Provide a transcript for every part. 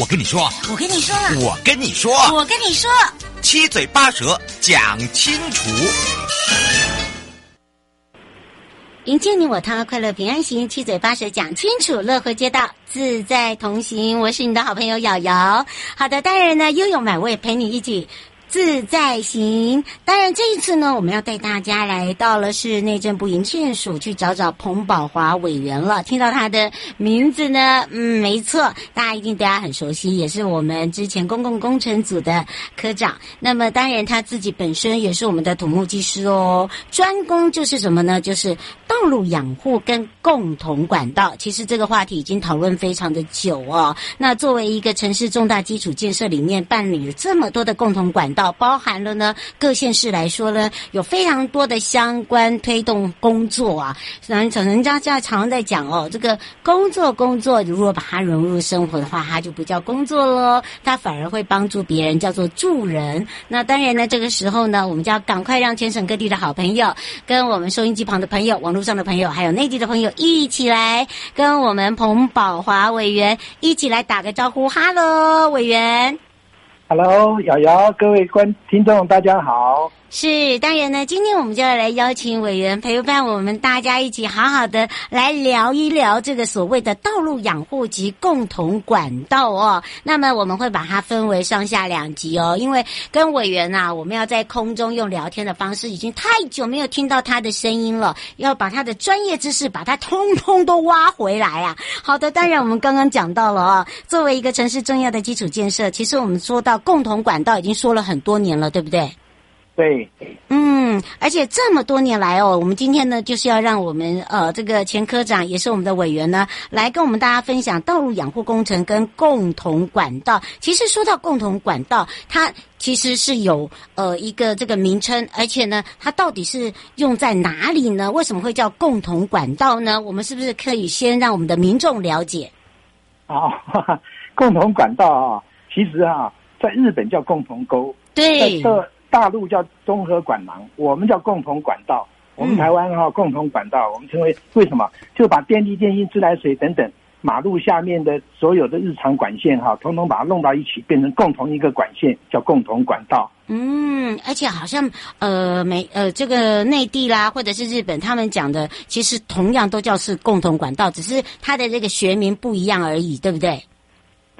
我跟你说，我跟你说，我跟你说，我跟你说。七嘴八舌讲清楚，迎接你我他，快乐平安行。七嘴八舌讲清楚，乐活街道自在同行。我是你的好朋友瑶瑶。好的，当然呢，悠悠美味陪你一起。自在行，当然这一次呢，我们要带大家来到了是内政部营建署去找找彭宝华委员了。听到他的名字呢，嗯，没错，大家一定对他很熟悉，也是我们之前公共工程组的科长。那么当然他自己本身也是我们的土木技师哦，专攻就是什么呢？就是道路养护跟共同管道。其实这个话题已经讨论非常的久哦。那作为一个城市重大基础建设里面办理了这么多的共同管道。包含了呢，各县市来说呢，有非常多的相关推动工作啊。人人家家常常在讲哦，这个工作工作，如果把它融入生活的话，它就不叫工作喽，它反而会帮助别人，叫做助人。那当然呢，这个时候呢，我们就要赶快让全省各地的好朋友，跟我们收音机旁的朋友、网络上的朋友，还有内地的朋友一起来跟我们彭宝华委员一起来打个招呼。哈喽，委员。Hello，瑶瑶，各位观听众，大家好。是，当然呢，今天我们就要来邀请委员陪伴我们大家一起好好的来聊一聊这个所谓的道路养护及共同管道哦。那么我们会把它分为上下两集哦，因为跟委员啊，我们要在空中用聊天的方式，已经太久没有听到他的声音了，要把他的专业知识把它通通都挖回来啊。好的，当然我们刚刚讲到了啊，作为一个城市重要的基础建设，其实我们说到共同管道已经说了很多年了，对不对？对，嗯，而且这么多年来哦，我们今天呢就是要让我们呃这个前科长也是我们的委员呢，来跟我们大家分享道路养护工程跟共同管道。其实说到共同管道，它其实是有呃一个这个名称，而且呢，它到底是用在哪里呢？为什么会叫共同管道呢？我们是不是可以先让我们的民众了解？哦，共同管道啊，其实啊，在日本叫共同沟，对。大陆叫综合管廊，我们叫共同管道。我们台湾哈、嗯、共同管道，我们称为为什么？就把电力、电信、自来水等等马路下面的所有的日常管线哈，统统把它弄到一起，变成共同一个管线，叫共同管道。嗯，而且好像呃美呃这个内地啦，或者是日本，他们讲的其实同样都叫是共同管道，只是它的这个学名不一样而已，对不对？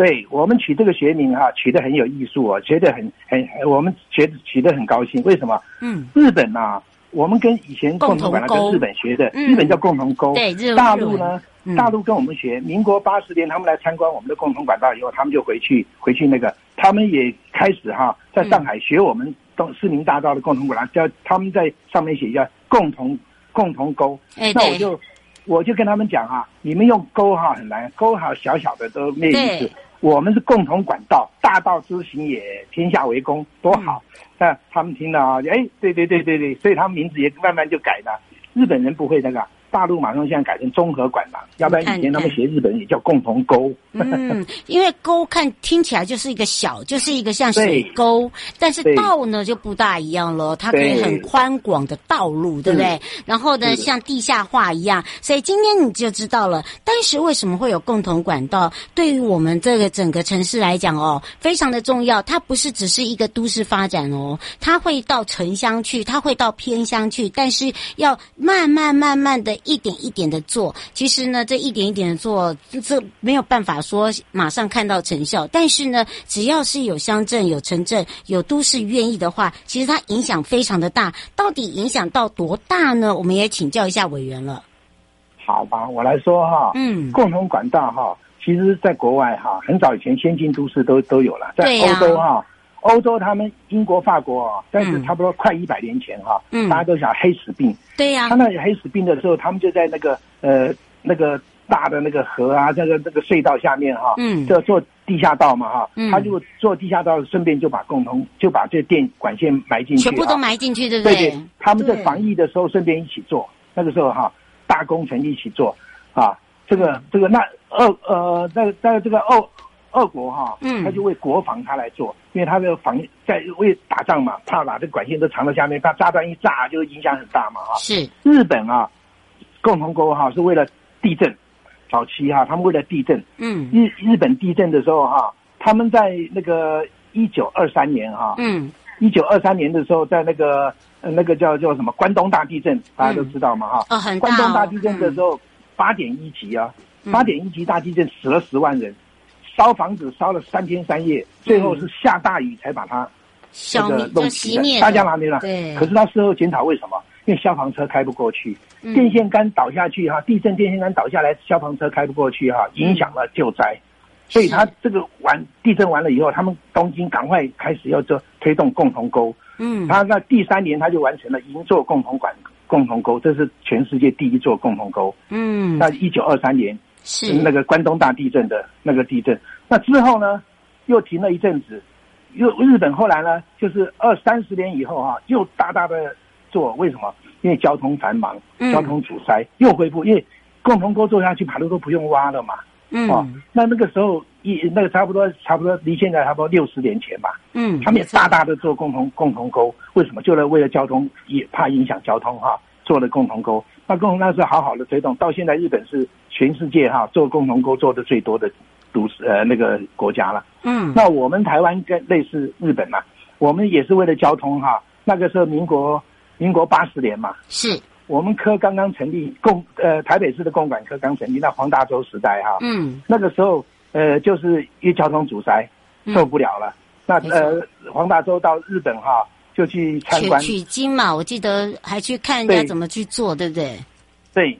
对，我们取这个学名哈、啊，取得很有艺术哦，觉得很很，我们觉得取得很高兴。为什么？嗯，日本呐、啊，我们跟以前共同管道跟日本学的，嗯、日本叫共同沟。对，大陆呢，嗯、大陆跟我们学。民国八十年，他们来参观我们的共同管道以后，他们就回去回去那个，他们也开始哈，在上海学我们东市民大道的共同管道，叫他们在上面写叫共同共同沟。哎，那我就我就跟他们讲啊，你们用沟哈很难，沟哈小小的都没有意思。我们是共同管道，大道之行也，天下为公，多好！那、嗯、他们听了啊，哎，对对对对对，所以他们名字也慢慢就改了。日本人不会那个，大陆马上现在改成综合管廊，要不然以前他们写日本也叫共同沟。嗯，因为沟看听起来就是一个小，就是一个像水沟，但是道呢就不大一样了，它可以很宽广的道路，对不对？然后呢，像地下化一样，所以今天你就知道了，当时为什么会有共同管道，对于我们这个整个城市来讲哦，非常的重要。它不是只是一个都市发展哦，它会到城乡去，它会到偏乡去，但是要慢慢慢慢的。一点一点的做，其实呢，这一点一点的做，这没有办法说马上看到成效。但是呢，只要是有乡镇、有城镇、有都市愿意的话，其实它影响非常的大。到底影响到多大呢？我们也请教一下委员了。好吧，我来说哈，嗯，共同管道哈，其实在国外哈，很早以前先进都市都都有了，在欧洲哈。欧洲他们英国、法国啊，但是差不多快一百年前哈，嗯，大家都想黑死病，对呀，他那黑死病的时候，他们就在那个呃那个大的那个河啊，这个这个隧道下面哈，嗯，就做地下道嘛哈，嗯，他就做地下道，顺便就把共同就把这电管线埋进去，全部都埋进去，对不对？对对，他们在防疫的时候顺便一起做，那个时候哈，大工程一起做，啊，这个这个那二呃在在这个欧。俄国哈，嗯，他就为国防他来做，因为他的防在为打仗嘛，怕把这管线都藏到下面，怕炸弹一炸就影响很大嘛，啊。是。日本啊，共同国哈是为了地震，早期哈他们为了地震，嗯，日日本地震的时候哈，他们在那个一九二三年哈，嗯，一九二三年的时候在那个那个叫叫什么关东大地震，大家都知道嘛，哈，哦，很大。关东大地震的时候八点一级啊，八点一级大地震死了十万人。烧房子烧了三天三夜，最后是下大雨才把它消灭、熄灭。大家拿没了？对。可是他事后检讨为什么？因为消防车开不过去，电线杆倒下去哈，地震电线杆倒下来，消防车开不过去哈，影响了救灾。所以他这个完地震完了以后，他们东京赶快开始要做推动共同沟。嗯。他那第三年他就完成了银座共同管共同沟，这是全世界第一座共同沟。嗯。那一九二三年。是那个关东大地震的那个地震，那之后呢，又停了一阵子，又日本后来呢，就是二三十年以后哈、啊，又大大的做，为什么？因为交通繁忙，交通阻塞，嗯、又恢复，因为共同沟做下去，马路都不用挖了嘛。嗯。哦，那那个时候一那个差不多差不多离现在差不多六十年前吧。嗯。他们也大大的做共同共同沟，为什么？就是为了交通，也怕影响交通哈、啊，做了共同沟。那共同那是好好的推动，到现在日本是。全世界哈做共同沟做的最多的都市呃那个国家了，嗯，那我们台湾跟类似日本嘛，我们也是为了交通哈，那个时候民国民国八十年嘛，是。我们科刚刚成立共呃台北市的共管科刚成立，那黄大洲时代哈，嗯，那个时候呃就是因为交通阻塞受不了了，嗯、那呃黄大洲到日本哈就去参观取经嘛，我记得还去看人家怎么去做，对，对不对？对。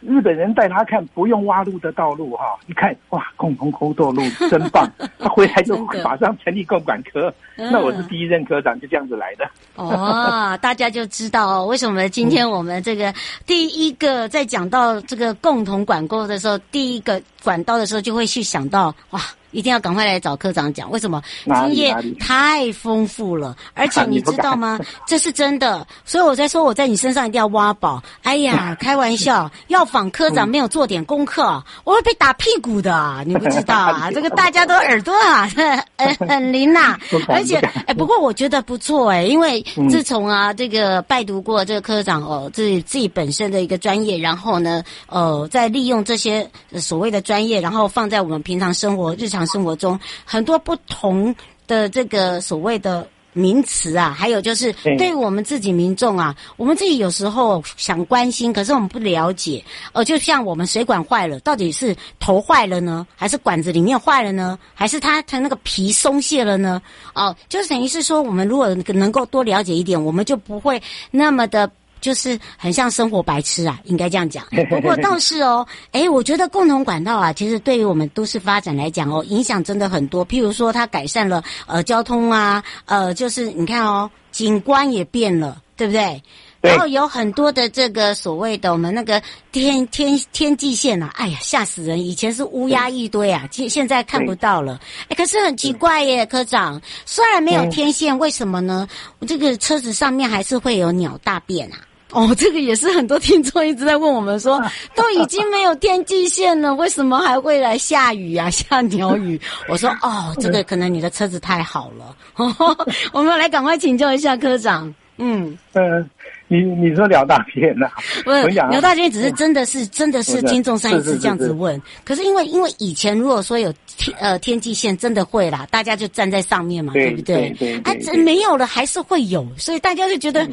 日本人带他看不用挖路的道路哈，一看哇，共同沟道路真棒，他回来就马上成立共管科。那我是第一任科长，就这样子来的。哦，大家就知道为什么今天我们这个第一个在讲到这个共同管沟的时候，第一个管道的时候，就会去想到哇。一定要赶快来找科长讲，为什么经验太丰富了？而且你知道吗？这是真的，所以我在说我在你身上一定要挖宝。哎呀，开玩笑，要访科长没有做点功课，我会被打屁股的，你不知道啊？这个大家都耳朵啊，很很灵呐。而且，哎，不过我觉得不错哎，因为自从啊这个拜读过这个科长哦，自己自己本身的一个专业，然后呢，呃，在利用这些所谓的专业，然后放在我们平常生活日常。生活中很多不同的这个所谓的名词啊，还有就是对于我们自己民众啊，我们自己有时候想关心，可是我们不了解。呃，就像我们水管坏了，到底是头坏了呢，还是管子里面坏了呢，还是它它那个皮松懈了呢？哦，就是等于是说，我们如果能够多了解一点，我们就不会那么的。就是很像生活白痴啊，应该这样讲。不过倒是哦，诶，我觉得共同管道啊，其实对于我们都市发展来讲哦，影响真的很多。譬如说，它改善了呃交通啊，呃，就是你看哦，景观也变了，对不对？然后有很多的这个所谓的我们那个天天天际线啊，哎呀，吓死人！以前是乌鸦一堆啊，现现在看不到了。诶，可是很奇怪耶，科长，虽然没有天线，为什么呢？这个车子上面还是会有鸟大便啊。哦，这个也是很多听众一直在问我们说，都已经没有天际线了，为什么还会来下雨啊？下鸟雨？我说哦，这个可能你的车子太好了。我们来赶快请教一下科长。嗯嗯，你你说鸟大片呐？不是鸟大片，只是真的是真的是听众上一次这样子问。可是因为因为以前如果说有天呃天际线，真的会啦，大家就站在上面嘛，对不对？啊，这没有了还是会有，所以大家就觉得。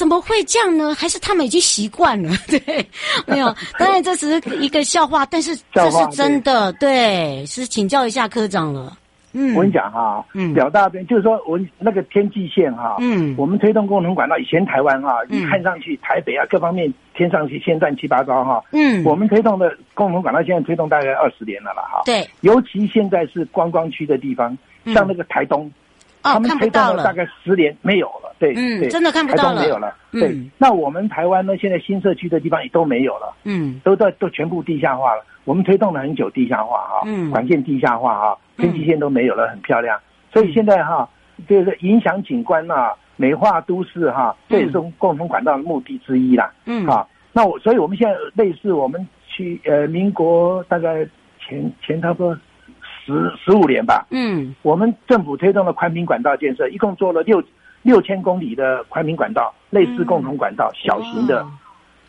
怎么会这样呢？还是他们已经习惯了？对，没有。当然这只是一个笑话，但是这是真的。对，对，是请教一下科长了。嗯，我跟你讲哈，嗯，表大边就是说我那个天际线哈，嗯，我们推动共同管道，以前台湾哈，一看上去台北啊各方面天上去先乱七八糟哈，嗯，我们推动的共同管道现在推动大概二十年了了哈，对，尤其现在是观光区的地方，像那个台东。哦，他们推动了大概十年没有了，对，嗯，真的看不到了，没有了，对。那我们台湾呢？现在新社区的地方也都没有了，嗯，都在都全部地下化了。我们推动了很久地下化啊，嗯，管线地下化啊，天际线都没有了，很漂亮。所以现在哈，就是影响景观呐，美化都市哈，这也是共同管道的目的之一啦，嗯，好。那我，所以我们现在类似我们去呃，民国大概前前差不多。十十五年吧，嗯，我们政府推动了宽频管道建设，一共做了六六千公里的宽频管道，类似共同管道，小型的，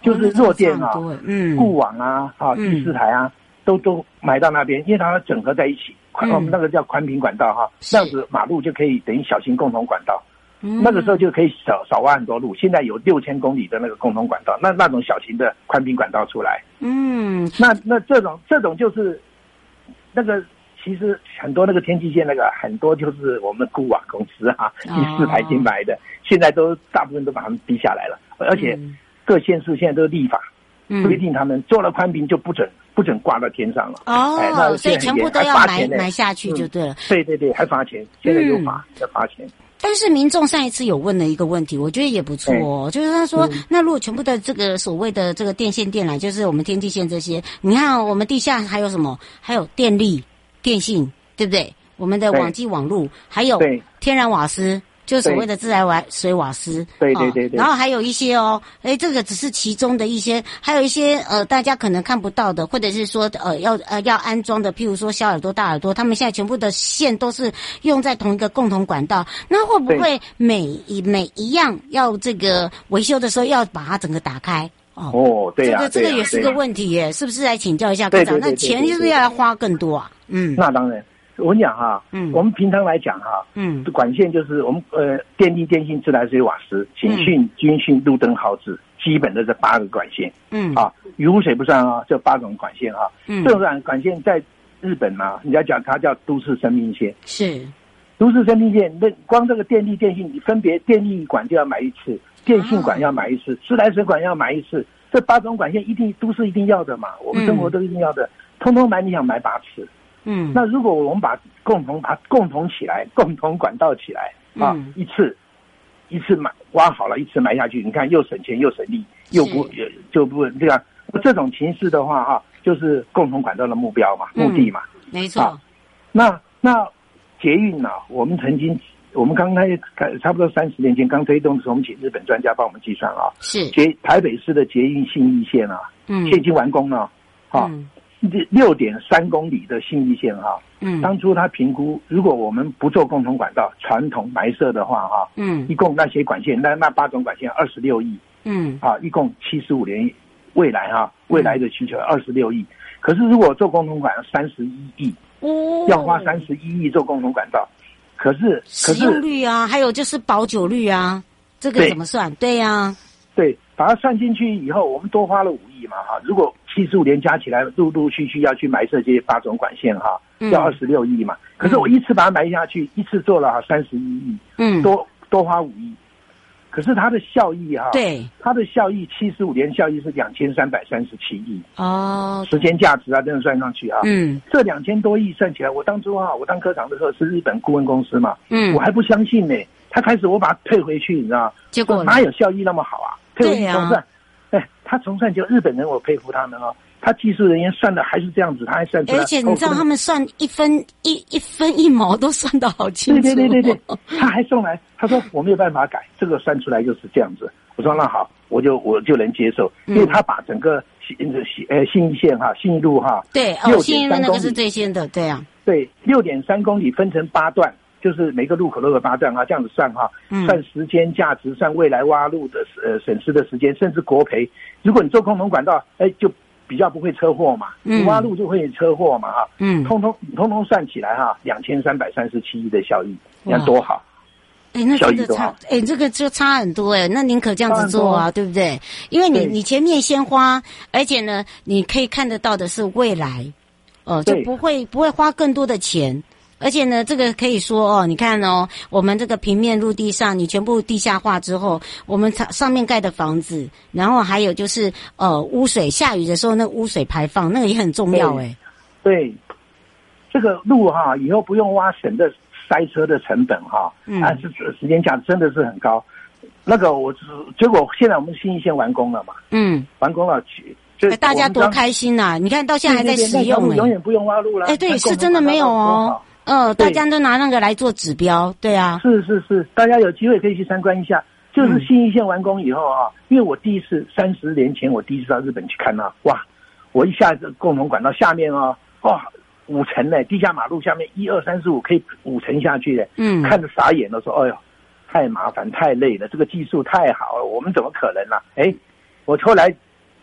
就是弱电啊，嗯，固网啊，啊，第四台啊，都都埋到那边，因为它整合在一起，宽我们那个叫宽频管道哈，这样子马路就可以等于小型共同管道，那个时候就可以少少挖很多路。现在有六千公里的那个共同管道，那那种小型的宽频管道出来，嗯，那那这种这种就是那个。其实很多那个天际线那个很多就是我们的固网公司哈、啊，第四台新买的，现在都大部分都把他们逼下来了，而且各县市现在都立法规定他们做了宽频就不准不准挂到天上了。哦，那所以全部都要埋埋下去就对了。对对对，还罚钱，现在又罚要罚钱。但是民众上一次有问了一个问题，我觉得也不错哦，就是他说，那如果全部的这个所谓的这个电线电缆，就是我们天际线这些，你看我们地下还有什么？还有电力。电信对不对？我们的网际网路，还有天然瓦斯，就是所谓的自来瓦水瓦斯。对对对对。然后还有一些哦，哎，这个只是其中的一些，还有一些呃，大家可能看不到的，或者是说呃要呃要安装的，譬如说小耳朵、大耳朵，他们现在全部的线都是用在同一个共同管道，那会不会每一每一样要这个维修的时候要把它整个打开？哦，对呀，这个这个也是个问题耶，是不是？来请教一下科长？那钱是不是要花更多啊？嗯，那当然，我跟你讲哈，嗯，我们平常来讲哈，嗯，管线就是我们呃电力、电信、自来水、瓦斯、警讯、军讯、路灯、号志，基本的这八个管线，嗯，啊，雨污水不算啊，这八种管线啊，嗯，这种管管线在日本呢，人家讲它叫都市生命线，是，都市生命线，那光这个电力、电信，你分别电力管就要买一次，电信管要买一次，自来水管要买一次，这八种管线一定都是一定要的嘛，我们生活都一定要的，通通买，你想买八次。嗯，那如果我们把共同把共同起来，共同管道起来啊，嗯、一次一次买挖好了，一次埋下去，你看又省钱又省力，又不也就不这样。这种形式的话哈、啊，就是共同管道的目标嘛，嗯、目的嘛，没错。啊、那那捷运呢、啊？我们曾经我们刚开始差不多三十年前刚推动的时候，我们请日本专家帮我们计算啊，是。捷台北市的捷运信义线啊，嗯，现在已经完工了，啊。嗯。六点三公里的信义线哈，嗯，当初他评估，如果我们不做共同管道，传统埋设的话哈，嗯，一共那些管线，那那八种管线二十六亿，嗯，啊，一共七十五年，未来哈，未来的需求二十六亿，可是如果做共同管道三十一亿，哦，要花三十一亿做共同管道，可是使用率啊，还有就是保久率啊，这个怎么算？对呀、啊，对，把它算进去以后，我们多花了五亿嘛哈，如果。七十五年加起来，陆陆续续要去埋设这些八种管线哈，要二十六亿嘛。可是我一次把它埋下去，一次做了三十一亿，嗯，多多花五亿。可是它的效益哈，对，它的效益七十五年效益是两千三百三十七亿哦，时间价值啊，真的算上去啊，嗯，这两千多亿算起来，我当初啊，我当科长的时候是日本顾问公司嘛，嗯，我还不相信呢。他开始我把它退回去，你知道结果哪有效益那么好啊？退回去总算。哎，他重算就日本人，我佩服他们哦。他技术人员算的还是这样子，他还算出来。而且你知道他们算一分一一分一毛都算得好清楚。对对对对对，他还送来，他说我没有办法改，这个算出来就是这样子。我说那好，我就我就能接受，因为他把整个新新呃信义线哈，新一路哈，对，哦，信义路那个是最先的，对啊，对，六点三公里分成八段，就是每个路口都有八段啊，这样子算哈，算时间价值，算未来挖路的呃损失的时间，甚至国赔。如果你做共同管道，哎，就比较不会车祸嘛，你挖路就会车祸嘛哈，嗯，通通通通算起来哈，两千三百三十七亿的效益，你看多好。哎，那真的差，哎，这个就差很多哎。那您可这样子做啊，对不对？因为你你前面先花，而且呢，你可以看得到的是未来，哦，就不会不会花更多的钱。而且呢，这个可以说哦，你看哦，我们这个平面陆地上，你全部地下化之后，我们上上面盖的房子，然后还有就是呃污水，下雨的时候那污水排放，那个也很重要哎。对，这个路哈，以后不用挖省的。塞车的成本哈，啊，是时间价真的是很高。那个我是结果，现在我们新一线完工了嘛？嗯，完工了，就大家多开心呐！你看到现在还在使用，永远不用挖路了。哎，对，是真的没有哦。嗯，大家都拿那个来做指标，对啊。是是是，大家有机会可以去参观一下。就是新一线完工以后啊，因为我第一次三十年前我第一次到日本去看啊，哇！我一下子共同管道下面啊，哇！五层呢，地下马路下面一二三四五可以五层下去的，嗯，看着傻眼了，说：“哎呦，太麻烦太累了，这个技术太好了，我们怎么可能呢、啊？”哎，我后来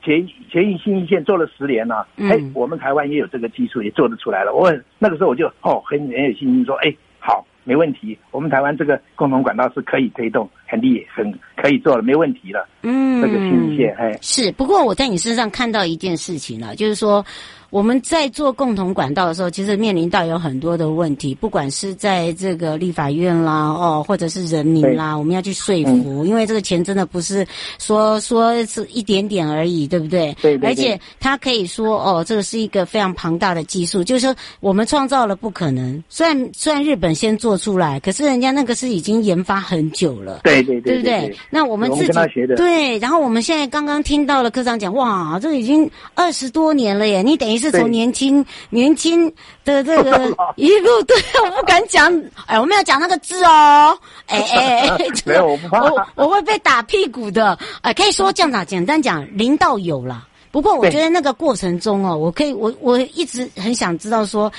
捷捷运新一线做了十年了，哎、嗯，我们台湾也有这个技术，也做得出来了。我那个时候我就哦很很有信心说：“哎，好，没问题，我们台湾这个共同管道是可以推动，很厉害，很可以做了，没问题了。”嗯，这个信义线，哎，是。不过我在你身上看到一件事情了，就是说。我们在做共同管道的时候，其实面临到有很多的问题，不管是在这个立法院啦，哦，或者是人民啦，我们要去说服，因为这个钱真的不是说说是一点点而已，对不对？对，对，对。而且他可以说，哦，这个是一个非常庞大的技术，就是说我们创造了不可能。虽然虽然日本先做出来，可是人家那个是已经研发很久了，对对对，对不对？那我们自己对，然后我们现在刚刚听到了科长讲，哇，这个已经二十多年了耶，你等于。是从年轻年轻的这个 一路，对，我不敢讲，哎，我们要讲那个字哦，哎哎，没有，我不怕，我我会被打屁股的，哎，可以说这样子，简单讲，零到有啦。不过我觉得那个过程中哦，我可以，我我一直很想知道说，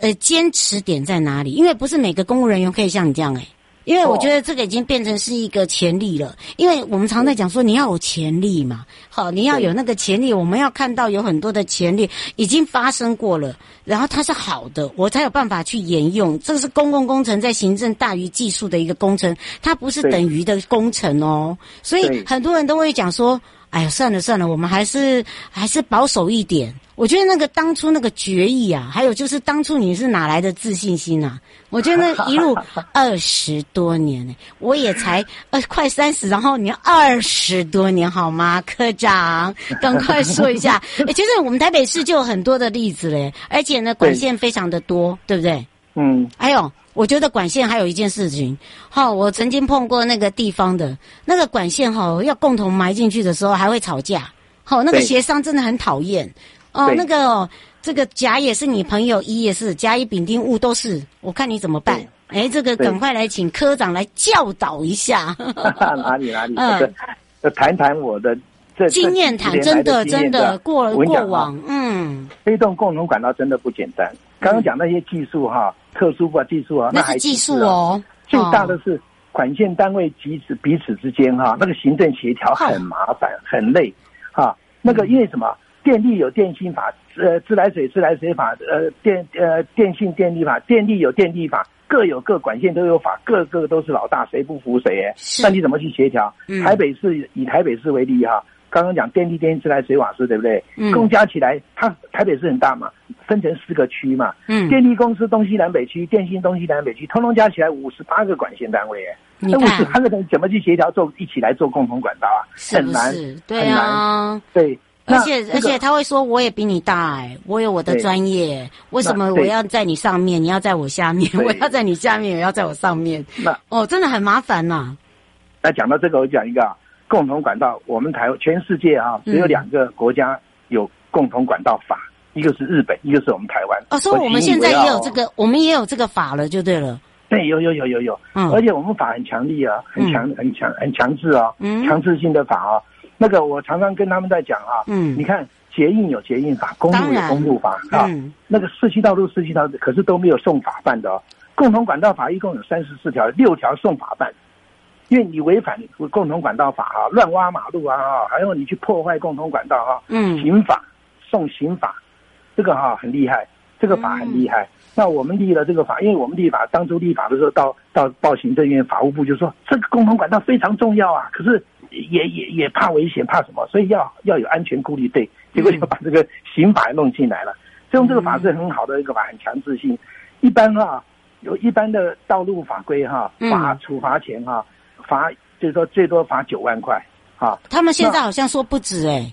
呃，坚持点在哪里？因为不是每个公务人员可以像你这样，哎。因为我觉得这个已经变成是一个潜力了，因为我们常在讲说你要有潜力嘛，好，你要有那个潜力，我们要看到有很多的潜力已经发生过了，然后它是好的，我才有办法去沿用。这个是公共工程在行政大于技术的一个工程，它不是等于的工程哦，所以很多人都会讲说，哎呀，算了算了，我们还是还是保守一点。我觉得那个当初那个决议啊，还有就是当初你是哪来的自信心啊？我觉得那 一路二十多年呢，我也才呃快三十，然后你二十多年好吗？科长，赶快说一下。诶其实我们台北市就有很多的例子嘞，而且呢管线非常的多，对，对不对？嗯。还有，我觉得管线还有一件事情，好，我曾经碰过那个地方的那个管线哈，要共同埋进去的时候还会吵架，好，那个协商真的很讨厌。哦，那个哦，这个甲也是你朋友，乙也是甲乙丙丁戊都是，我看你怎么办？哎，这个赶快来请科长来教导一下。哪 里哪里？嗯，要谈谈我的这经验谈，真的真的过过往，嗯，推动共同管道真的不简单。刚刚讲那些技术哈，特殊化技术啊，那是技术哦。最大的是管线单位彼此彼此之间哈，那个行政协调很麻烦很累哈。那个因为什么？电力有电信法，呃，自来水自来水法，呃，电呃电信电力法，电力有电力法，各有各管线都有法，各个都是老大，谁不服谁？哎，那你怎么去协调？嗯、台北市以台北市为例哈，刚刚讲电力、电信、自来水、瓦斯，对不对？嗯。共加起来，它台北市很大嘛，分成四个区嘛。嗯。电力公司东西南北区，电信东西南北区，通通加起来五十八个管线单位，哎，那五十八个人怎么去协调做一起来做共同管道啊？是是？很难，对啊，很难，对。而且、这个、而且他会说，我也比你大哎、欸，我有我的专业，为什么我要在你上面，你要在我下面？我要在你下面，也要在我上面。那哦，真的很麻烦呐、啊。那讲到这个，我讲一个啊共同管道。我们台全世界啊，只有两个国家有共同管道法，嗯、一个是日本，一个是我们台湾。哦，所以我们现在也有这个，我们也有这个法了，就对了。对，有有有有有，嗯，而且我们法很强力啊，很强、嗯、很强很强制啊，嗯，强制性的法啊。那个我常常跟他们在讲啊，嗯，你看捷运有捷运法，公路有公路法啊，嗯，那个市区道路市区道路，可是都没有送法办的哦。共同管道法一共有三十四条，六条送法办，因为你违反共同管道法啊，乱挖马路啊，还有你去破坏共同管道啊，嗯，刑法送刑法，这个哈很厉害，这个法很厉害。那我们立了这个法，因为我们立法当初立法的时候，到到报行政院法务部就说这个共同管道非常重要啊，可是也也也怕危险，怕什么？所以要要有安全顾虑。对，结果就把这个刑法弄进来了。所以用这个法是很好的一个法，很强制性。一般哈。有一般的道路法规哈，罚处罚钱哈，罚就是说最多罚九万块哈。他们现在好像说不止哎。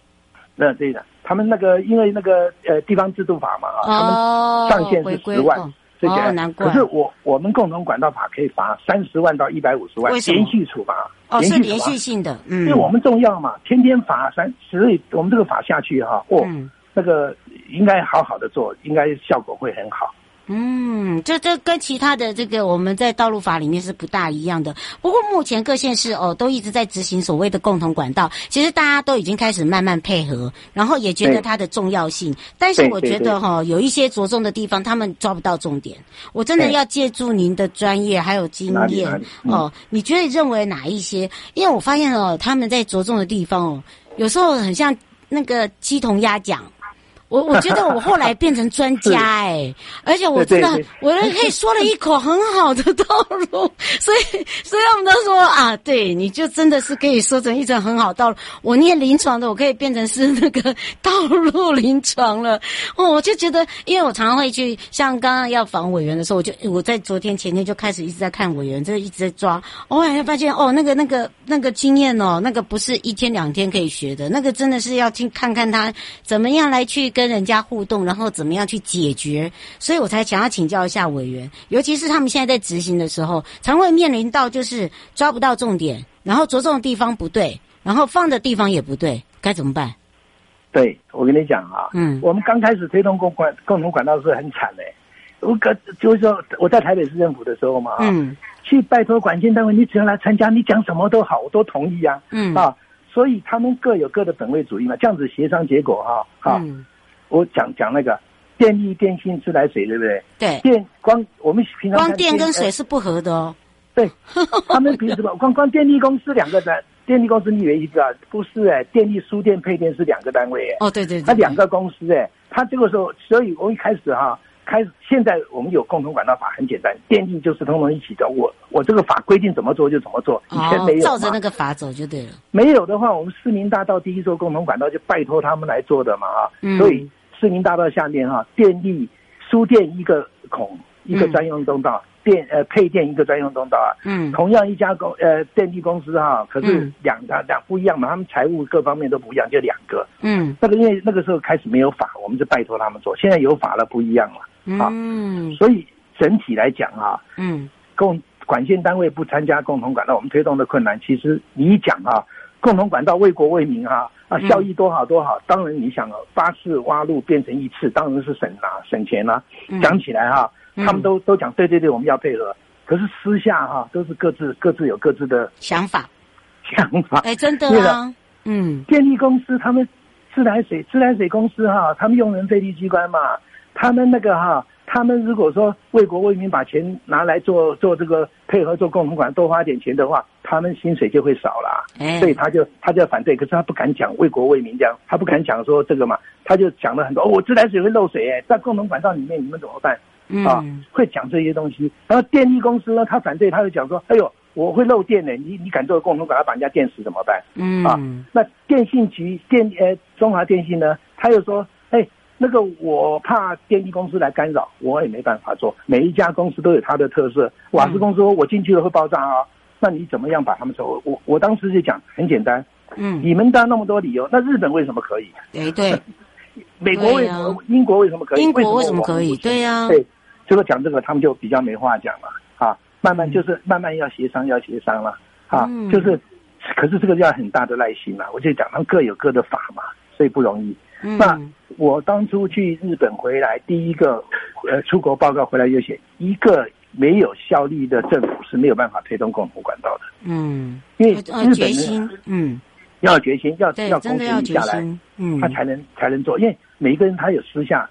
那对的，他们那个因为那个呃地方制度法嘛啊，他们上限是十万，这些。难怪。可是我我们共同管道法可以罚三十万到一百五十万，连续处罚。哦，是连续性的，嗯，因为我们重要嘛，天天罚三，所以我们这个法下去哈，哦，那个应该好好的做，应该效果会很好。嗯，这这跟其他的这个我们在道路法里面是不大一样的。不过目前各县市哦都一直在执行所谓的共同管道，其实大家都已经开始慢慢配合，然后也觉得它的重要性。但是我觉得哈、哦，有一些着重的地方，他们抓不到重点。我真的要借助您的专业还有经验哦，你觉得认为哪一些？因为我发现哦，他们在着重的地方哦，有时候很像那个鸡同鸭讲。我我觉得我后来变成专家 哎、欸，而且我真的我可以说了一口很好的道路，所以所以我们都说啊，对，你就真的是可以说成一种很好道路。我念临床的，我可以变成是那个道路临床了。哦，我就觉得，因为我常常会去，像刚刚要访委员的时候，我就我在昨天前天就开始一直在看委员，这一直在抓，我好像发现哦，那个那个那个经验哦，那个不是一天两天可以学的，那个真的是要去看看他怎么样来去跟。跟人家互动，然后怎么样去解决？所以我才想要请教一下委员，尤其是他们现在在执行的时候，常会面临到就是抓不到重点，然后着重的地方不对，然后放的地方也不对，该怎么办？对，我跟你讲啊，嗯，我们刚开始推动共管共同管道是很惨的，我可就是说我在台北市政府的时候嘛，嗯，去拜托管线单位，你只要来参加，你讲什么都好，我都同意啊，嗯啊，所以他们各有各的本位主义嘛，这样子协商结果哈，哈。嗯我讲讲那个电力、电信、自来水，对不对？对。电光，我们平常光电跟水是不合的哦。对，他们凭什么？光光电力公司两个单，电力公司你以为一个啊？不是哎，电力输电配电是两个单位哎。哦，对对对。他两个公司哎，他这个时候，所以我一开始哈，开始现在我们有共同管道法，很简单，电力就是通通一起的。我我这个法规定怎么做就怎么做，以前没有。照着那个法走就对了。没有的话，我们市民大道第一座共同管道就拜托他们来做的嘛啊，所以。市民大道下面哈，电力输电一个孔，一个专用通道，嗯、电呃配电一个专用通道啊。嗯，同样一家公呃电力公司哈，可是两家两不一样嘛，他们财务各方面都不一样，就两个。嗯，那个因为那个时候开始没有法，我们就拜托他们做，现在有法了不一样了。啊、嗯，所以整体来讲啊，嗯，共管线单位不参加共同管道，我们推动的困难，其实你一讲啊，共同管道为国为民哈。啊，效益多好多好！当然，你想啊，八次挖路变成一次，当然是省啊，省钱啊。讲起来哈，他们都都讲对对对，我们要配合。可是私下哈，都是各自各自有各自的想法，想法。哎，真的啊，嗯，电力公司他们自来水自来水公司哈，他们用人费力机关嘛，他们那个哈。他们如果说为国为民把钱拿来做做这个配合做共同管，多花点钱的话，他们薪水就会少了，欸、所以他就他就要反对。可是他不敢讲为国为民这样，他不敢讲说这个嘛，他就讲了很多。哦，我自来水会漏水，哎，在共同管道里面你们怎么办？嗯、啊，会讲这些东西。然后电力公司呢，他反对，他就讲说，哎呦，我会漏电的，你你敢做共同管道把人家电死怎么办？嗯，啊，那电信局电呃中华电信呢，他又说。那个我怕电力公司来干扰，我也没办法做。每一家公司都有它的特色。瓦斯公司说我进去了会爆炸啊，那你怎么样把他们说？我我当时就讲很简单，嗯，你们当那么多理由，那日本为什么可以？对对，美国为什么？英国为什么可以？英国为什么可以？对呀，对，这个讲这个他们就比较没话讲了啊。慢慢就是慢慢要协商要协商了啊，就是，可是这个要很大的耐心嘛。我就讲他们各有各的法嘛，所以不容易。那我当初去日本回来，第一个呃出国报告回来就写一个没有效力的政府是没有办法推动共同管道的。嗯，因为日本人，嗯，要决心，要要公真的要权力下来，嗯，他才能才能做。因为每一个人他有私下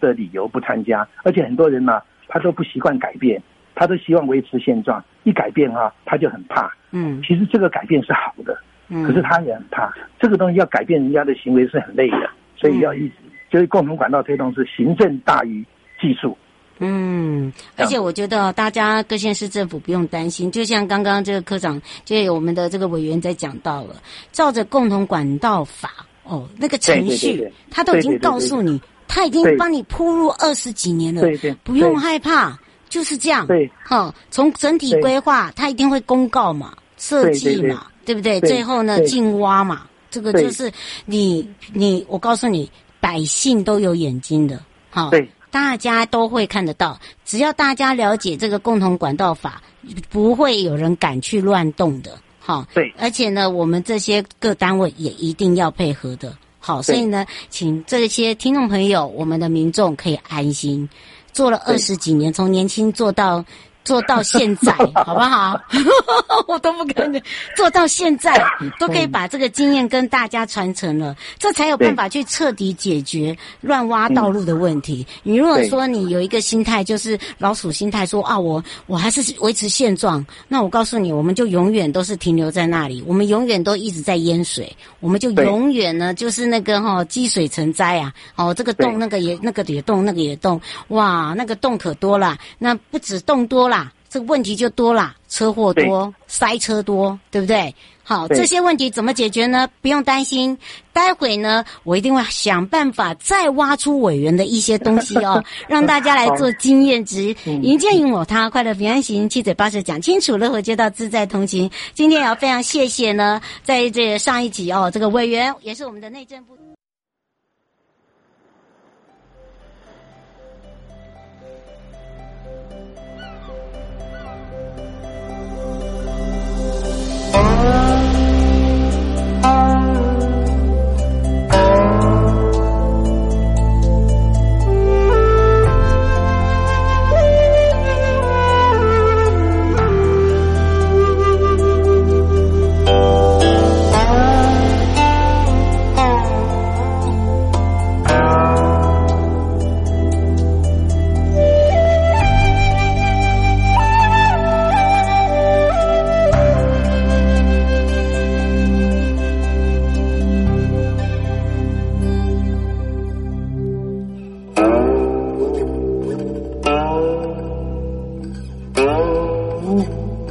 的理由不参加，而且很多人呢，他都不习惯改变，他都希望维持现状。一改变哈，他就很怕。嗯，其实这个改变是好的，嗯可是他也很怕。这个东西要改变人家的行为是很累的，所以要一直就是共同管道推动是行政大于技术。嗯，而且我觉得大家各县市政府不用担心，就像刚刚这个科长，就有我们的这个委员在讲到了，照着共同管道法哦，那个程序他都已经告诉你，他已经帮你铺路二十几年了，对对不用对害怕，就是这样。对，哈，从整体规划，他一定会公告嘛，设计嘛，对不对？对最后呢，进挖嘛，这个就是你你，我告诉你，百姓都有眼睛的，好。对大家都会看得到，只要大家了解这个共同管道法，不会有人敢去乱动的。好，对而且呢，我们这些各单位也一定要配合的。好，所以呢，请这些听众朋友，我们的民众可以安心，做了二十几年，从年轻做到。做到现在，好不好？我都不可能做到现在，都可以把这个经验跟大家传承了，这才有办法去彻底解决乱挖道路的问题。你如果说你有一个心态，就是老鼠心态，说啊，我我还是维持现状，那我告诉你，我们就永远都是停留在那里，我们永远都一直在淹水，我们就永远呢就是那个哈积水成灾啊，哦，这个洞那个也那个也洞那个也洞，哇，那个洞可多了，那不止洞多啦。这个问题就多啦，车祸多，塞车多，对不对？好，这些问题怎么解决呢？不用担心，待会呢，我一定会想办法再挖出委员的一些东西哦，让大家来做经验值。营建营我他快乐平安行，七嘴八舌讲清楚，乐活街道自在同行。今天也要非常谢谢呢，在这上一集哦，这个委员也是我们的内政部。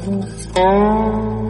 Oh.